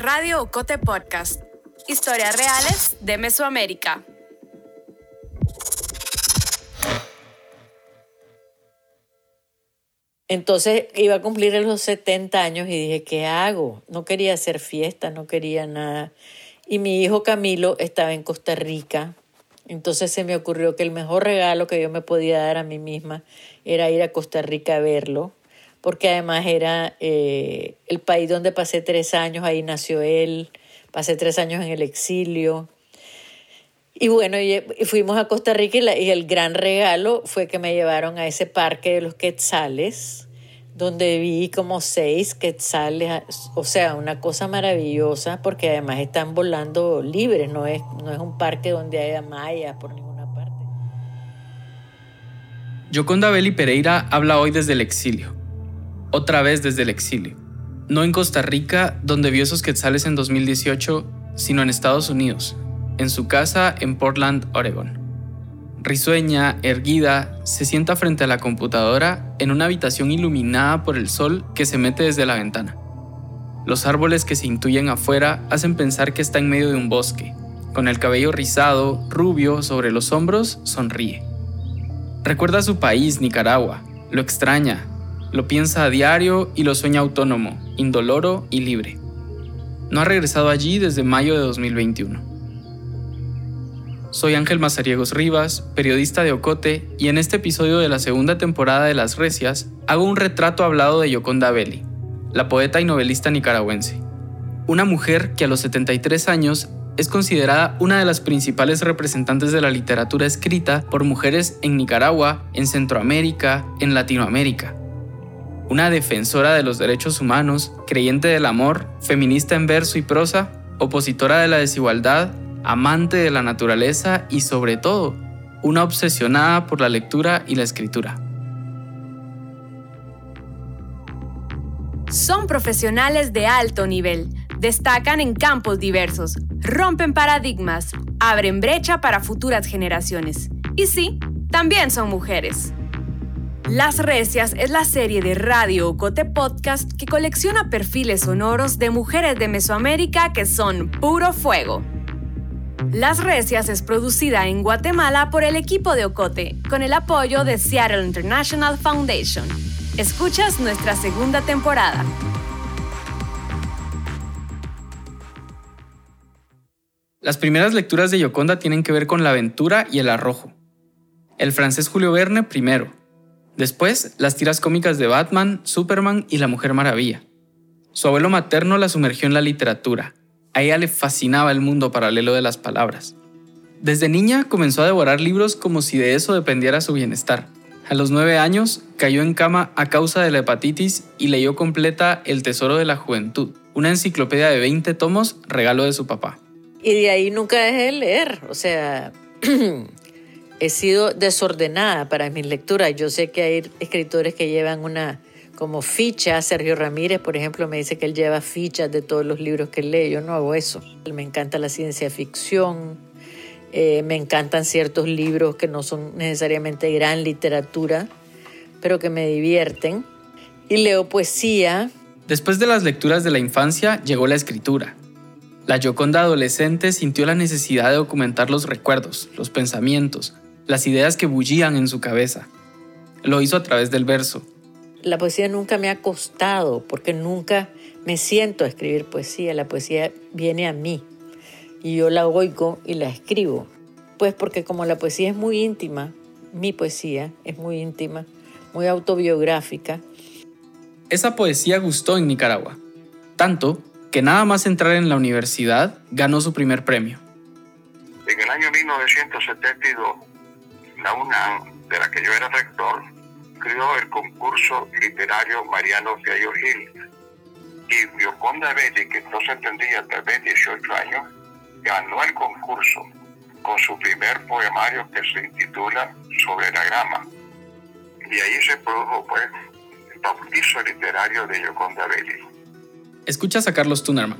Radio Ocote Podcast. Historias reales de Mesoamérica. Entonces iba a cumplir los 70 años y dije, ¿qué hago? No quería hacer fiesta, no quería nada. Y mi hijo Camilo estaba en Costa Rica. Entonces se me ocurrió que el mejor regalo que yo me podía dar a mí misma era ir a Costa Rica a verlo, porque además era eh, el país donde pasé tres años, ahí nació él, pasé tres años en el exilio. Y bueno, fuimos a Costa Rica y, el gran regalo fue que me llevaron a ese parque de los quetzales, donde vi como seis quetzales, o sea, una cosa maravillosa, porque además están volando libres, no es, no es un parque donde haya mayas por ninguna parte. Yoconda Belli Pereira habla hoy desde el exilio, otra vez desde el exilio. No en Costa Rica, donde vio esos quetzales en 2018, sino en Estados Unidos, en su casa en Portland, Oregon. Risueña, erguida, se sienta frente a la computadora en una habitación iluminada por el sol que se mete desde la ventana. Los árboles que se intuyen afuera hacen pensar que está en medio de un bosque. Con el cabello rizado, rubio, sobre los hombros, sonríe. Recuerda su país, Nicaragua, lo extraña, lo piensa a diario y lo sueña autónomo, indoloro y libre. No ha regresado allí desde mayo de 2021. Soy Ángel Mazariegos Rivas, periodista de Ocote, y en este episodio de la segunda temporada de Las Recias hago un retrato hablado de Yoconda Belli, la poeta y novelista nicaragüense. Una mujer que a los 73 años es considerada una de las principales representantes de la literatura escrita por mujeres en Nicaragua, en Centroamérica, en Latinoamérica. Una defensora de los derechos humanos, creyente del amor, feminista en verso y prosa, opositora de la desigualdad amante de la naturaleza y sobre todo, una obsesionada por la lectura y la escritura. Son profesionales de alto nivel, destacan en campos diversos, rompen paradigmas, abren brecha para futuras generaciones. Y sí, también son mujeres. Las Recias es la serie de Radio Cote Podcast que colecciona perfiles sonoros de mujeres de Mesoamérica que son puro fuego. Las Recias es producida en Guatemala por el equipo de Ocote, con el apoyo de Seattle International Foundation. Escuchas nuestra segunda temporada. Las primeras lecturas de Yoconda tienen que ver con la aventura y el arrojo. El francés Julio Verne primero. Después, las tiras cómicas de Batman, Superman y la Mujer Maravilla. Su abuelo materno la sumergió en la literatura, a ella le fascinaba el mundo paralelo de las palabras. Desde niña comenzó a devorar libros como si de eso dependiera su bienestar. A los nueve años cayó en cama a causa de la hepatitis y leyó completa El Tesoro de la Juventud, una enciclopedia de 20 tomos, regalo de su papá. Y de ahí nunca dejé de leer, o sea, he sido desordenada para mis lecturas. Yo sé que hay escritores que llevan una como ficha. Sergio Ramírez, por ejemplo, me dice que él lleva fichas de todos los libros que lee. Yo no hago eso. Me encanta la ciencia ficción, eh, me encantan ciertos libros que no son necesariamente gran literatura, pero que me divierten. Y leo poesía. Después de las lecturas de la infancia llegó la escritura. La Yoconda adolescente sintió la necesidad de documentar los recuerdos, los pensamientos, las ideas que bullían en su cabeza. Lo hizo a través del verso, la poesía nunca me ha costado porque nunca me siento a escribir poesía. La poesía viene a mí y yo la oigo y la escribo. Pues porque como la poesía es muy íntima, mi poesía es muy íntima, muy autobiográfica. Esa poesía gustó en Nicaragua, tanto que nada más entrar en la universidad ganó su primer premio. En el año 1972, la UNAM, de la que yo era rector, creó el concurso literario Mariano Fiallo Gil. Y Bioconda Belli, que no se entendía tal vez 18 años, ganó el concurso con su primer poemario que se intitula Sobre la grama. Y ahí se produjo pues el bautizo literario de Yoconda Belli. Escuchas a Carlos Tunerman,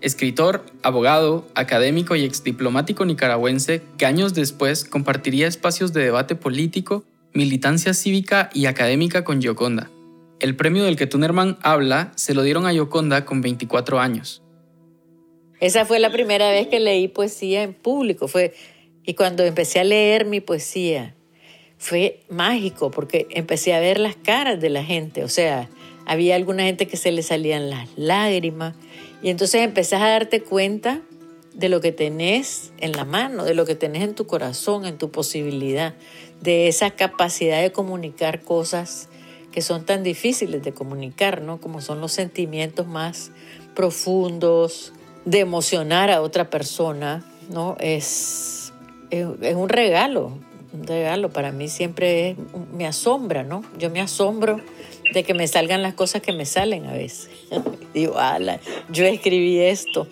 escritor, abogado, académico y exdiplomático nicaragüense que años después compartiría espacios de debate político militancia cívica y académica con Gioconda. El premio del que Tunerman habla se lo dieron a Gioconda con 24 años. Esa fue la primera vez que leí poesía en público. Fue, y cuando empecé a leer mi poesía, fue mágico porque empecé a ver las caras de la gente. O sea, había alguna gente que se le salían las lágrimas. Y entonces empezás a darte cuenta de lo que tenés en la mano, de lo que tenés en tu corazón, en tu posibilidad, de esa capacidad de comunicar cosas que son tan difíciles de comunicar, ¿no? Como son los sentimientos más profundos, de emocionar a otra persona, ¿no? Es, es, un regalo, un regalo. Para mí siempre me asombra, ¿no? Yo me asombro de que me salgan las cosas que me salen a veces. Digo, ala, yo escribí esto.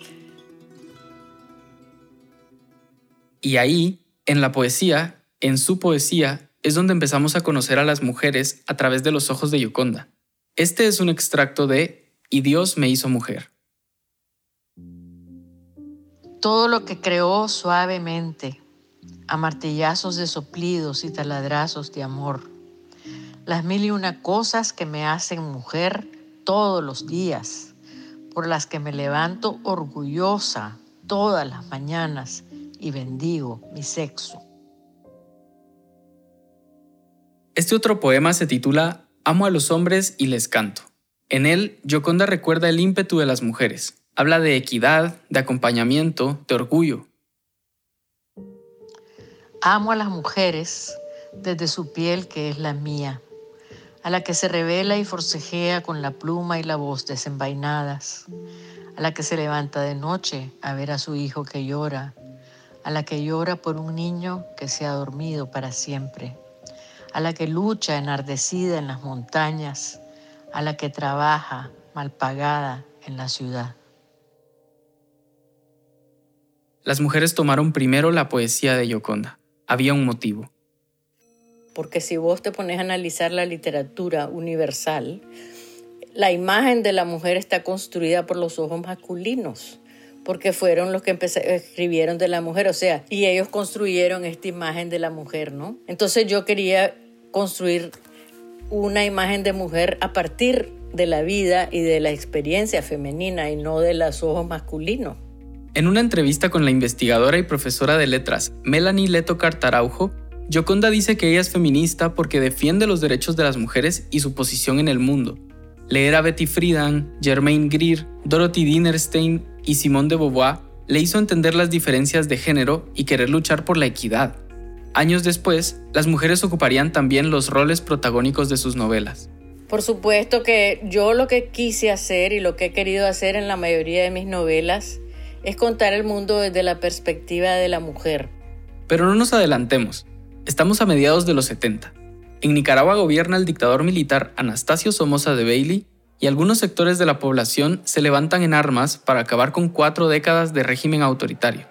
Y ahí, en la poesía, en su poesía, es donde empezamos a conocer a las mujeres a través de los ojos de Yoconda. Este es un extracto de Y Dios me hizo mujer. Todo lo que creó suavemente, a martillazos de soplidos y taladrazos de amor. Las mil y una cosas que me hacen mujer todos los días, por las que me levanto orgullosa todas las mañanas y bendigo mi sexo. Este otro poema se titula Amo a los hombres y les canto. En él, Yoconda recuerda el ímpetu de las mujeres. Habla de equidad, de acompañamiento, de orgullo. Amo a las mujeres desde su piel que es la mía, a la que se revela y forcejea con la pluma y la voz desenvainadas, a la que se levanta de noche a ver a su hijo que llora a la que llora por un niño que se ha dormido para siempre, a la que lucha enardecida en las montañas, a la que trabaja mal pagada en la ciudad. Las mujeres tomaron primero la poesía de Gioconda. Había un motivo. Porque si vos te pones a analizar la literatura universal, la imagen de la mujer está construida por los ojos masculinos porque fueron los que escribieron de la mujer, o sea, y ellos construyeron esta imagen de la mujer, ¿no? Entonces yo quería construir una imagen de mujer a partir de la vida y de la experiencia femenina y no de los ojos masculinos. En una entrevista con la investigadora y profesora de letras Melanie Leto Cartaraujo, Yoconda dice que ella es feminista porque defiende los derechos de las mujeres y su posición en el mundo. Leer a Betty Friedan, Germaine Greer, Dorothy Dinerstein y Simone de Beauvoir le hizo entender las diferencias de género y querer luchar por la equidad. Años después, las mujeres ocuparían también los roles protagónicos de sus novelas. Por supuesto que yo lo que quise hacer y lo que he querido hacer en la mayoría de mis novelas es contar el mundo desde la perspectiva de la mujer. Pero no nos adelantemos. Estamos a mediados de los 70. En Nicaragua gobierna el dictador militar Anastasio Somoza de Bailey y algunos sectores de la población se levantan en armas para acabar con cuatro décadas de régimen autoritario.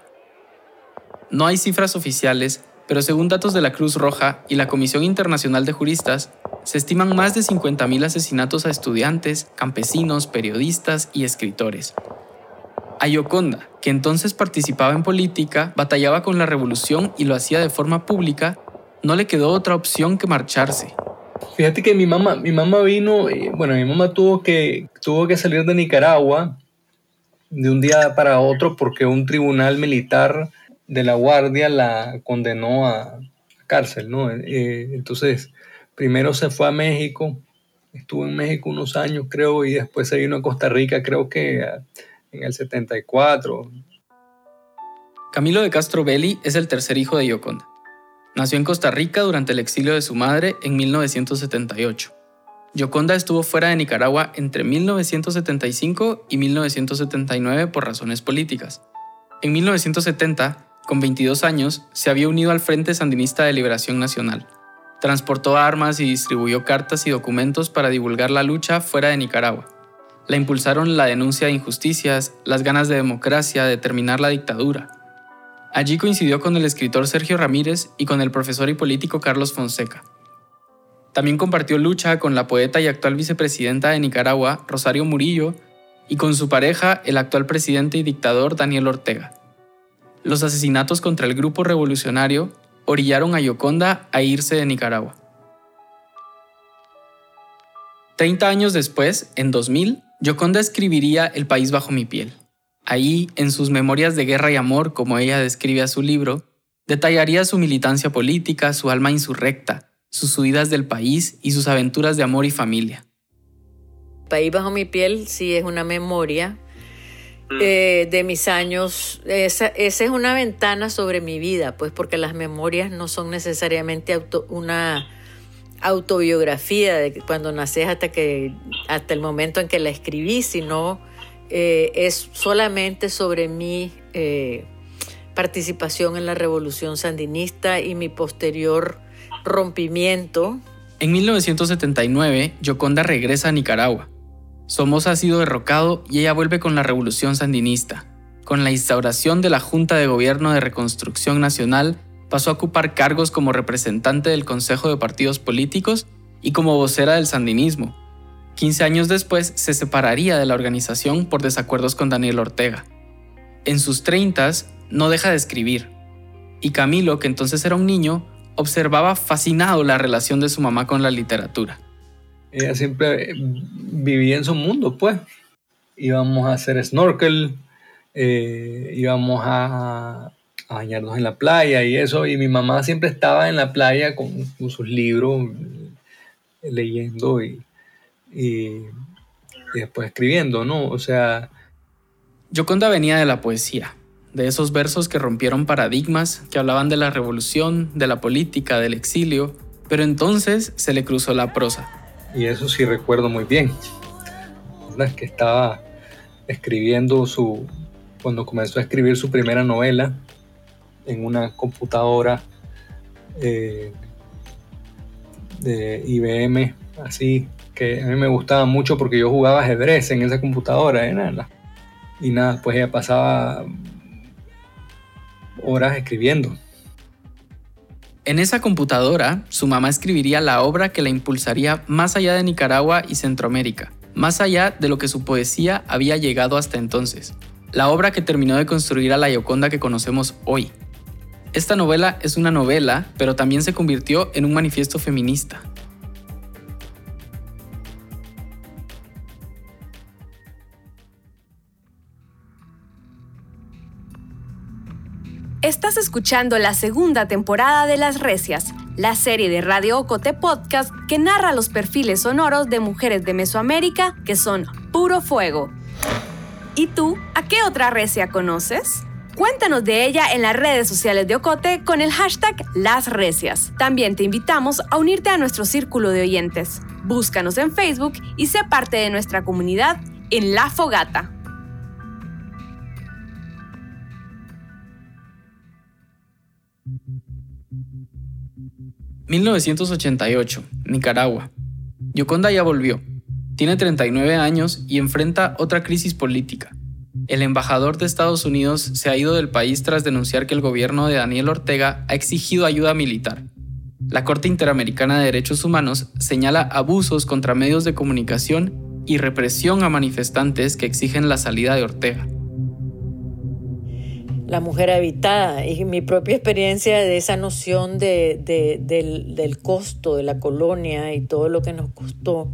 No hay cifras oficiales, pero según datos de la Cruz Roja y la Comisión Internacional de Juristas, se estiman más de 50.000 asesinatos a estudiantes, campesinos, periodistas y escritores. Ayoconda, que entonces participaba en política, batallaba con la revolución y lo hacía de forma pública, no le quedó otra opción que marcharse, Fíjate que mi mamá, mi mamá vino, y, bueno, mi mamá tuvo que, tuvo que salir de Nicaragua de un día para otro porque un tribunal militar de la Guardia la condenó a, cárcel, ¿no? Eh, entonces, primero se fue a México, estuvo en México unos años, creo, y después se vino a Costa Rica, creo que en el 74. Camilo de Castro Belli es el tercer hijo de Yoconda. Nació en Costa Rica durante el exilio de su madre en 1978. Yoconda estuvo fuera de Nicaragua entre 1975 y 1979 por razones políticas. En 1970, con 22 años, se había unido al Frente Sandinista de Liberación Nacional. Transportó armas y distribuyó cartas y documentos para divulgar la lucha fuera de Nicaragua. La impulsaron la denuncia de injusticias, las ganas de democracia, de terminar la dictadura, Allí coincidió con el escritor Sergio Ramírez y con el profesor y político Carlos Fonseca. También compartió lucha con la poeta y actual vicepresidenta de Nicaragua, Rosario Murillo, y con su pareja, el actual presidente y dictador Daniel Ortega. Los asesinatos contra el grupo revolucionario orillaron a Yoconda a irse de Nicaragua. Treinta años después, en 2000, Yoconda escribiría El país bajo mi piel. Ahí, en sus memorias de guerra y amor, como ella describe a su libro, detallaría su militancia política, su alma insurrecta, sus huidas del país y sus aventuras de amor y familia. País bajo mi piel sí es una memoria mm. eh, de mis años. Esa, es una ventana sobre mi vida, pues porque las memorias no son necesariamente una autobiografía de cuando naces hasta que hasta el momento en que la escribí, sino eh, es solamente sobre mi eh, participación en la revolución sandinista y mi posterior rompimiento. En 1979, Yoconda regresa a Nicaragua. Somoza ha sido derrocado y ella vuelve con la revolución sandinista. Con la instauración de la Junta de Gobierno de Reconstrucción Nacional, pasó a ocupar cargos como representante del Consejo de Partidos Políticos y como vocera del sandinismo, 15 años después se separaría de la organización por desacuerdos con Daniel Ortega. En sus 30 no deja de escribir, y Camilo, que entonces era un niño, observaba fascinado la relación de su mamá con la literatura. Ella siempre vivía en su mundo, pues. Íbamos a hacer snorkel, eh, íbamos a, bañarnos en la playa y eso, y mi mamá siempre estaba en la playa con sus libros, leyendo y, y, después escribiendo, ¿no? O sea... Yoconda venía de la poesía, de esos versos que rompieron paradigmas, que hablaban de la revolución, de la política, del exilio, pero entonces se le cruzó la prosa. Y eso sí recuerdo muy bien. Es que estaba escribiendo su, cuando comenzó a escribir su primera novela en una computadora eh, de IBM, así que a mí me gustaba mucho porque yo jugaba ajedrez en esa computadora, ¿eh? Y nada, pues ella pasaba horas escribiendo. En esa computadora, su mamá escribiría la obra que la impulsaría más allá de Nicaragua y Centroamérica, más allá de lo que su poesía había llegado hasta entonces. La obra que terminó de construir a la Yoconda que conocemos hoy. Esta novela es una novela, pero también se convirtió en un manifiesto feminista, Estás escuchando la segunda temporada de Las Recias, la serie de Radio Ocote Podcast que narra los perfiles sonoros de mujeres de Mesoamérica que son puro fuego. ¿Y tú, a qué otra recia conoces? Cuéntanos de ella en las redes sociales de Ocote con el hashtag Las Recias. También te invitamos a unirte a nuestro círculo de oyentes. Búscanos en Facebook y sé parte de nuestra comunidad en La Fogata. 1988, Nicaragua. Yoconda ya volvió. Tiene 39 años y enfrenta otra crisis política. El embajador de Estados Unidos se ha ido del país tras denunciar que el gobierno de Daniel Ortega ha exigido ayuda militar. La Corte Interamericana de Derechos Humanos señala abusos contra medios de comunicación y represión a manifestantes que exigen la salida de Ortega la mujer habitada y mi propia experiencia de esa noción de, del, costo de la colonia y todo lo que nos costó.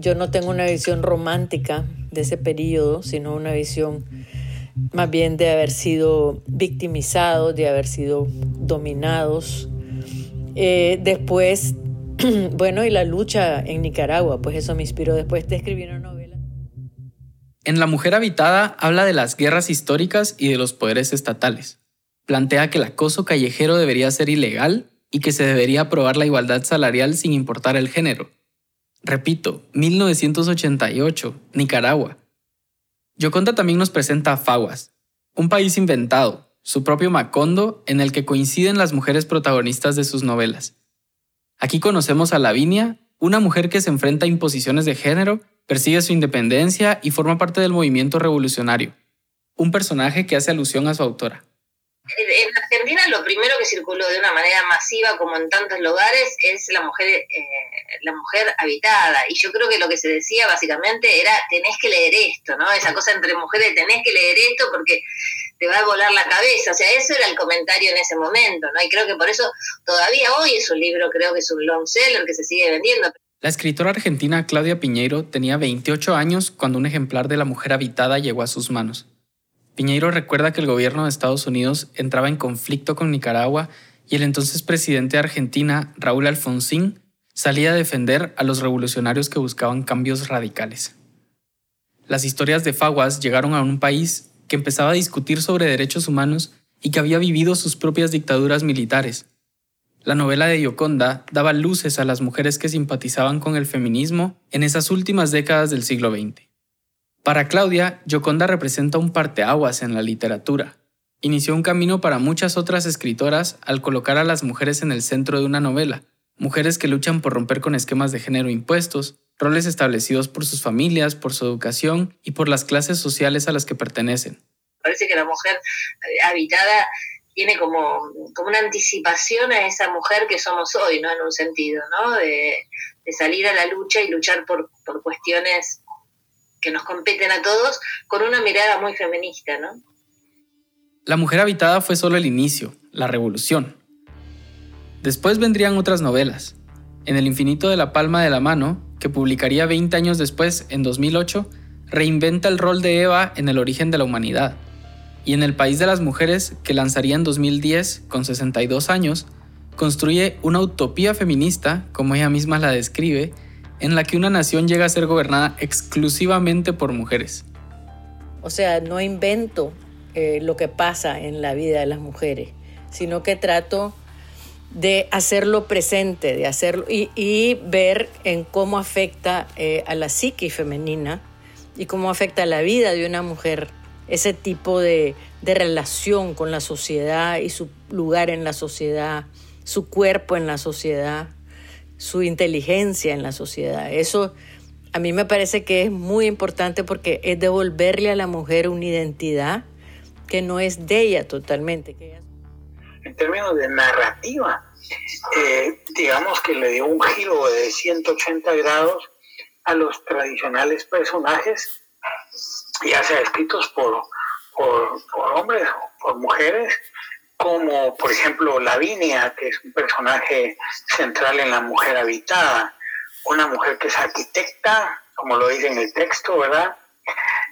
Yo no tengo una visión romántica de ese periodo, sino una visión más bien de haber sido victimizados, de haber sido dominados. Eh, después, bueno, y la lucha en Nicaragua, pues eso me inspiró después de escribir. En La Mujer Habitada habla de las guerras históricas y de los poderes estatales. Plantea que el acoso callejero debería ser ilegal y que se debería aprobar la igualdad salarial sin importar el género. Repito, 1988, Nicaragua. Yoconda también nos presenta a Faguas, un país inventado, su propio Macondo en el que coinciden las mujeres protagonistas de sus novelas. Aquí conocemos a Lavinia, una mujer que se enfrenta a imposiciones de género persigue su independencia y forma parte del movimiento revolucionario, un personaje que hace alusión a su autora. En Argentina lo primero que circuló de una manera masiva, como en tantos lugares, es la mujer, eh, la mujer habitada. Y yo creo que lo que se decía básicamente era, tenés que leer esto, ¿no? Esa cosa entre mujeres, tenés que leer esto porque te va a volar la cabeza. O sea, eso era el comentario en ese momento, ¿no? Y creo que por eso todavía hoy es un libro, creo que es un long seller que se sigue vendiendo. La escritora argentina Claudia Piñeiro tenía 28 años cuando un ejemplar de La Mujer Habitada llegó a sus manos. Piñeiro recuerda que el gobierno de Estados Unidos entraba en conflicto con Nicaragua y el entonces presidente de Argentina, Raúl Alfonsín, salía a defender a los revolucionarios que buscaban cambios radicales. Las historias de Faguas llegaron a un país que empezaba a discutir sobre derechos humanos y que había vivido sus propias dictaduras militares. La novela de Gioconda daba luces a las mujeres que simpatizaban con el feminismo en esas últimas décadas del siglo XX. Para Claudia, Gioconda representa un parteaguas en la literatura. Inició un camino para muchas otras escritoras al colocar a las mujeres en el centro de una novela, mujeres que luchan por romper con esquemas de género impuestos, roles establecidos por sus familias, por su educación y por las clases sociales a las que pertenecen. Parece que la mujer eh, habitada tiene como, como una anticipación a esa mujer que somos hoy, ¿no? En un sentido, ¿no? De, salir a la lucha y luchar por, por cuestiones que nos competen a todos con una mirada muy feminista, ¿no? La mujer habitada fue solo el inicio, la revolución. Después vendrían otras novelas. En El infinito de la palma de la mano, que publicaría 20 años después, en 2008, reinventa el rol de Eva en el origen de la humanidad. Y en El país de las mujeres, que lanzaría en 2010, con 62 años, construye una utopía feminista, como ella misma la describe, en la que una nación llega a ser gobernada exclusivamente por mujeres. O sea, no invento eh, lo que pasa en la vida de las mujeres, sino que trato de hacerlo presente, de hacerlo y, ver en cómo afecta eh, a la psique femenina y cómo afecta a la vida de una mujer ese tipo de, de relación con la sociedad y su lugar en la sociedad, su cuerpo en la sociedad su inteligencia en la sociedad. Eso a mí me parece que es muy importante porque es devolverle a la mujer una identidad que no es de ella totalmente. En términos de narrativa, eh, digamos que le dio un giro de 180 grados a los tradicionales personajes, ya sea escritos por, por, hombres o por mujeres, como por ejemplo Lavinia, que es un personaje central en La Mujer Habitada, una mujer que es arquitecta, como lo dice en el texto, ¿verdad?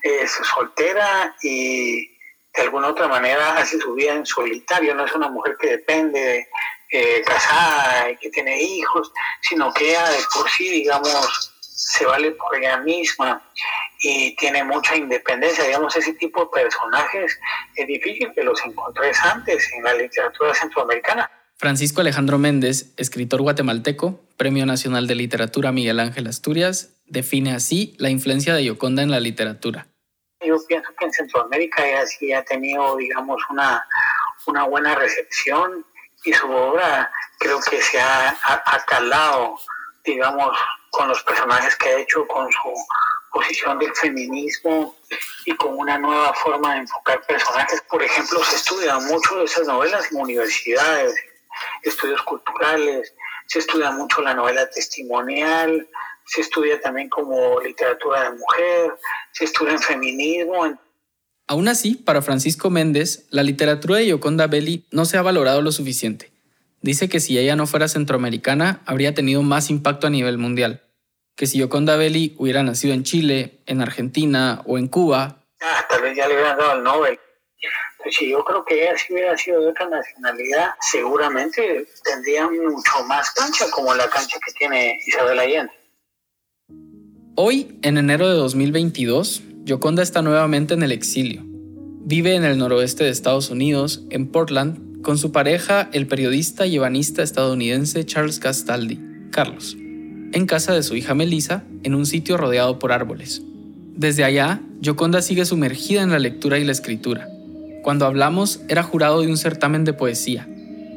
Es soltera y de alguna otra manera hace su vida en solitario, no es una mujer que depende, eh, casada y que tiene hijos, sino que ella de por sí, digamos, se vale por ella misma y tiene mucha independencia. Digamos, ese tipo de personajes es difícil que los encontres antes en la literatura centroamericana. Francisco Alejandro Méndez, escritor guatemalteco, Premio Nacional de Literatura Miguel Ángel Asturias, define así la influencia de Yoconda en la literatura. Yo pienso que en Centroamérica ella sí ha tenido, digamos, una, una buena recepción y su obra creo que se ha, ha calado, digamos, con los personajes que ha hecho, con su posición del feminismo y con una nueva forma de enfocar personajes. Por ejemplo, se estudian mucho de esas novelas en universidades, estudios culturales, se estudia mucho la novela testimonial, se estudia también como literatura de mujer, se estudia en feminismo. Aún así, para Francisco Méndez, la literatura de Yoconda Belli no se ha valorado lo suficiente. Dice que si ella no fuera centroamericana, habría tenido más impacto a nivel mundial que si Yoconda Belli hubiera nacido en Chile, en Argentina o en Cuba. Ah, tal vez ya le hubieran dado el Nobel. Pues si yo creo que ella si hubiera sido de otra nacionalidad, seguramente tendría mucho más cancha como la cancha que tiene Isabel Allende. Hoy, en enero de 2022, Yoconda está nuevamente en el exilio. Vive en el noroeste de Estados Unidos, en Portland, con su pareja, el periodista y ebanista estadounidense Charles Castaldi, Carlos en casa de su hija Melissa, en un sitio rodeado por árboles. Desde allá, Yoconda sigue sumergida en la lectura y la escritura. Cuando hablamos, era jurado de un certamen de poesía.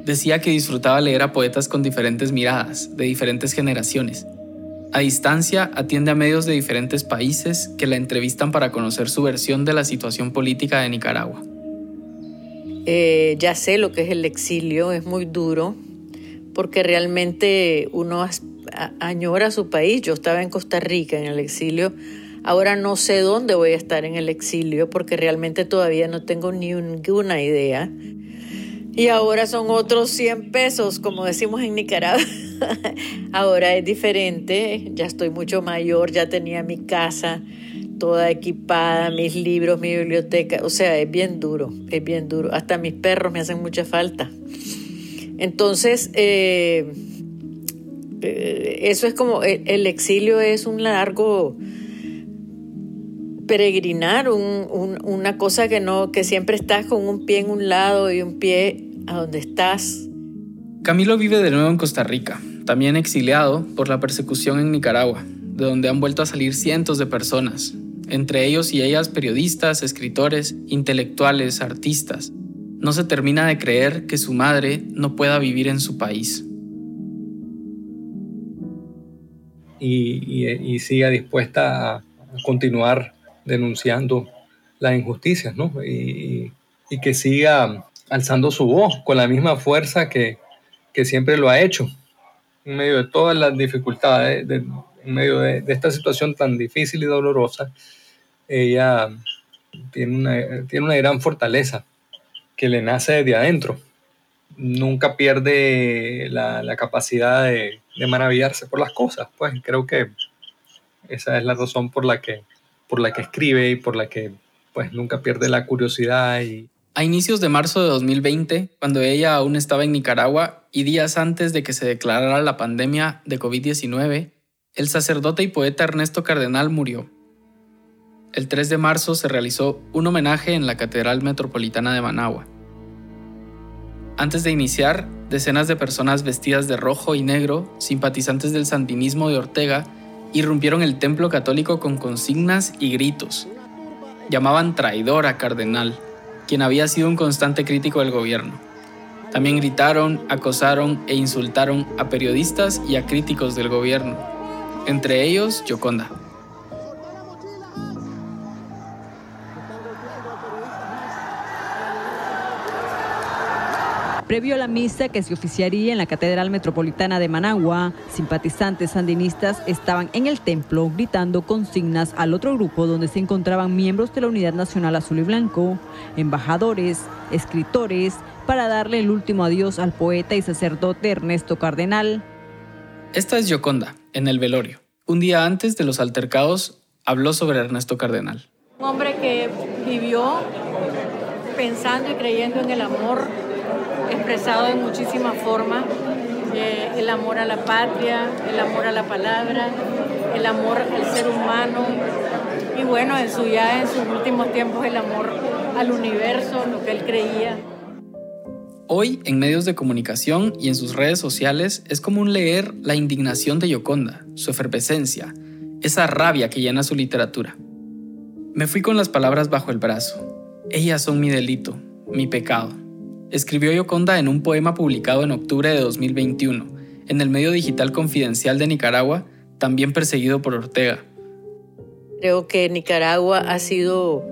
Decía que disfrutaba leer a poetas con diferentes miradas, de diferentes generaciones. A distancia, atiende a medios de diferentes países que la entrevistan para conocer su versión de la situación política de Nicaragua. Eh, ya sé lo que es el exilio, es muy duro, porque realmente uno añora su país. Yo estaba en Costa Rica en el exilio. Ahora no sé dónde voy a estar en el exilio porque realmente todavía no tengo ni ninguna idea. Y ahora son otros 100 pesos, como decimos en Nicaragua. ahora es diferente, ya estoy mucho mayor, ya tenía mi casa, toda equipada, mis libros, mi biblioteca. O sea, es bien duro, es bien duro. Hasta mis perros me hacen mucha falta. Entonces, eh, eso es como, el, exilio es un largo peregrinar, una cosa que no, que siempre estás con un pie en un lado y un pie a donde estás. Camilo vive de nuevo en Costa Rica, también exiliado por la persecución en Nicaragua, de donde han vuelto a salir cientos de personas, entre ellos y ellas periodistas, escritores, intelectuales, artistas. No se termina de creer que su madre no pueda vivir en su país. Y, siga dispuesta a continuar denunciando las injusticias, ¿no? Y, que siga alzando su voz con la misma fuerza que, siempre lo ha hecho, en medio de todas las dificultades, en medio de, esta situación tan difícil y dolorosa, ella tiene una, tiene una gran fortaleza que le nace desde adentro. Nunca pierde la, capacidad de, de, maravillarse por las cosas. Pues creo que esa es la razón por la que, por la que escribe y por la que pues nunca pierde la curiosidad. Y... A inicios de marzo de 2020, cuando ella aún estaba en Nicaragua y días antes de que se declarara la pandemia de COVID-19, el sacerdote y poeta Ernesto Cardenal murió. El 3 de marzo se realizó un homenaje en la Catedral Metropolitana de Managua. Antes de iniciar, decenas de personas vestidas de rojo y negro, simpatizantes del sandinismo de Ortega, irrumpieron el templo católico con consignas y gritos. Llamaban traidor a Cardenal, quien había sido un constante crítico del gobierno. También gritaron, acosaron e insultaron a periodistas y a críticos del gobierno, entre ellos Yoconda. Previo a la misa que se oficiaría en la Catedral Metropolitana de Managua, simpatizantes sandinistas estaban en el templo gritando consignas al otro grupo donde se encontraban miembros de la Unidad Nacional Azul y Blanco, embajadores, escritores, para darle el último adiós al poeta y sacerdote Ernesto Cardenal. Esta es Yoconda, en el velorio. Un día antes de los altercados, habló sobre Ernesto Cardenal. Un hombre que vivió pensando y creyendo en el amor expresado de muchísimas formas, eh, el amor a la patria, el amor a la palabra, el amor al ser humano y bueno, en su ya en sus últimos tiempos el amor al universo, lo que él creía. Hoy, en medios de comunicación y en sus redes sociales, es común leer la indignación de Yoconda, su efervescencia, esa rabia que llena su literatura. Me fui con las palabras bajo el brazo. Ellas son mi delito, mi pecado escribió Yoconda en un poema publicado en octubre de 2021, en el medio digital confidencial de Nicaragua, también perseguido por Ortega. Creo que Nicaragua ha sido,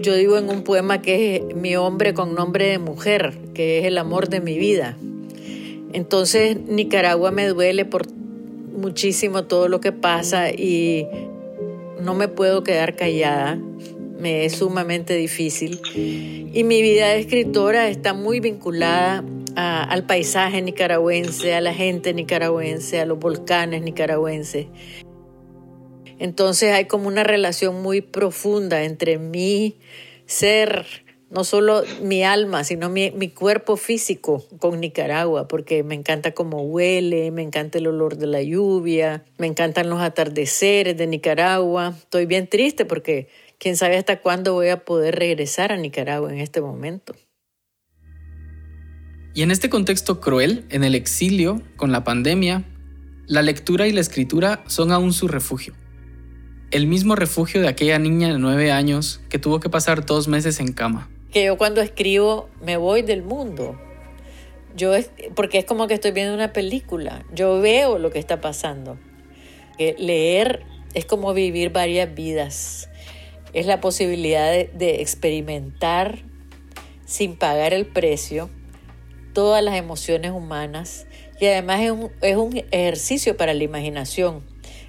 yo digo en un poema que es mi hombre con nombre de mujer, que es el amor de mi vida. Entonces Nicaragua me duele por muchísimo todo lo que pasa y no me puedo quedar callada me es sumamente difícil. Y mi vida de escritora está muy vinculada al paisaje nicaragüense, a la gente nicaragüense, a los volcanes nicaragüenses. Entonces hay como una relación muy profunda entre mi ser, no solo mi alma, sino mi, mi, cuerpo físico con Nicaragua, porque me encanta cómo huele, me encanta el olor de la lluvia, me encantan los atardeceres de Nicaragua. Estoy bien triste porque quién sabe hasta cuándo voy a poder regresar a Nicaragua en este momento. Y en este contexto cruel, en el exilio, con la pandemia, la lectura y la escritura son aún su refugio. El mismo refugio de aquella niña de nueve años que tuvo que pasar dos meses en cama. Que yo cuando escribo me voy del mundo. Yo porque es como que estoy viendo una película. Yo veo lo que está pasando. leer es como vivir varias vidas es la posibilidad de, experimentar sin pagar el precio todas las emociones humanas y además es un, es un, ejercicio para la imaginación.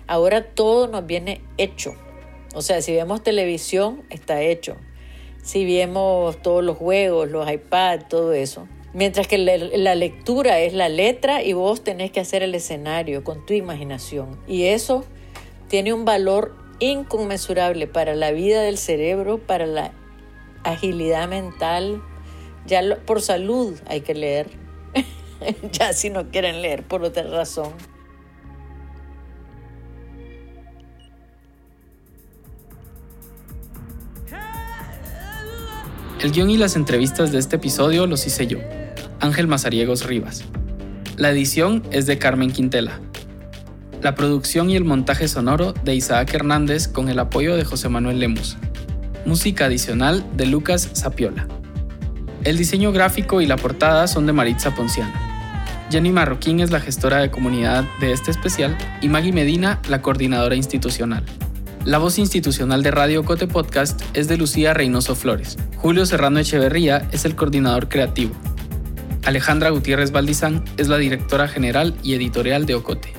Ahora todo nos viene hecho. O sea, si vemos televisión, está hecho. Si vemos todos los juegos, los iPads, todo eso. Mientras que la, lectura es la letra y vos tenés que hacer el escenario con tu imaginación. Y eso tiene un valor inconmensurable para la vida del cerebro, para la agilidad mental. Ya por salud hay que leer. ya si no quieren leer por otra razón. El guion y las entrevistas de este episodio los hice yo, Ángel Mazariegos Rivas. La edición es de Carmen Quintela. La producción y el montaje sonoro de Isaac Hernández con el apoyo de José Manuel Lemus. Música adicional de Lucas Sapiola. El diseño gráfico y la portada son de Maritza Ponciana. Jenny Marroquín es la gestora de comunidad de este especial y Maggie Medina la coordinadora institucional. La voz institucional de Radio Cote Podcast es de Lucía Reynoso Flores. Julio Serrano Echeverría es el coordinador creativo. Alejandra Gutiérrez Valdizán es la directora general y editorial de Ocote.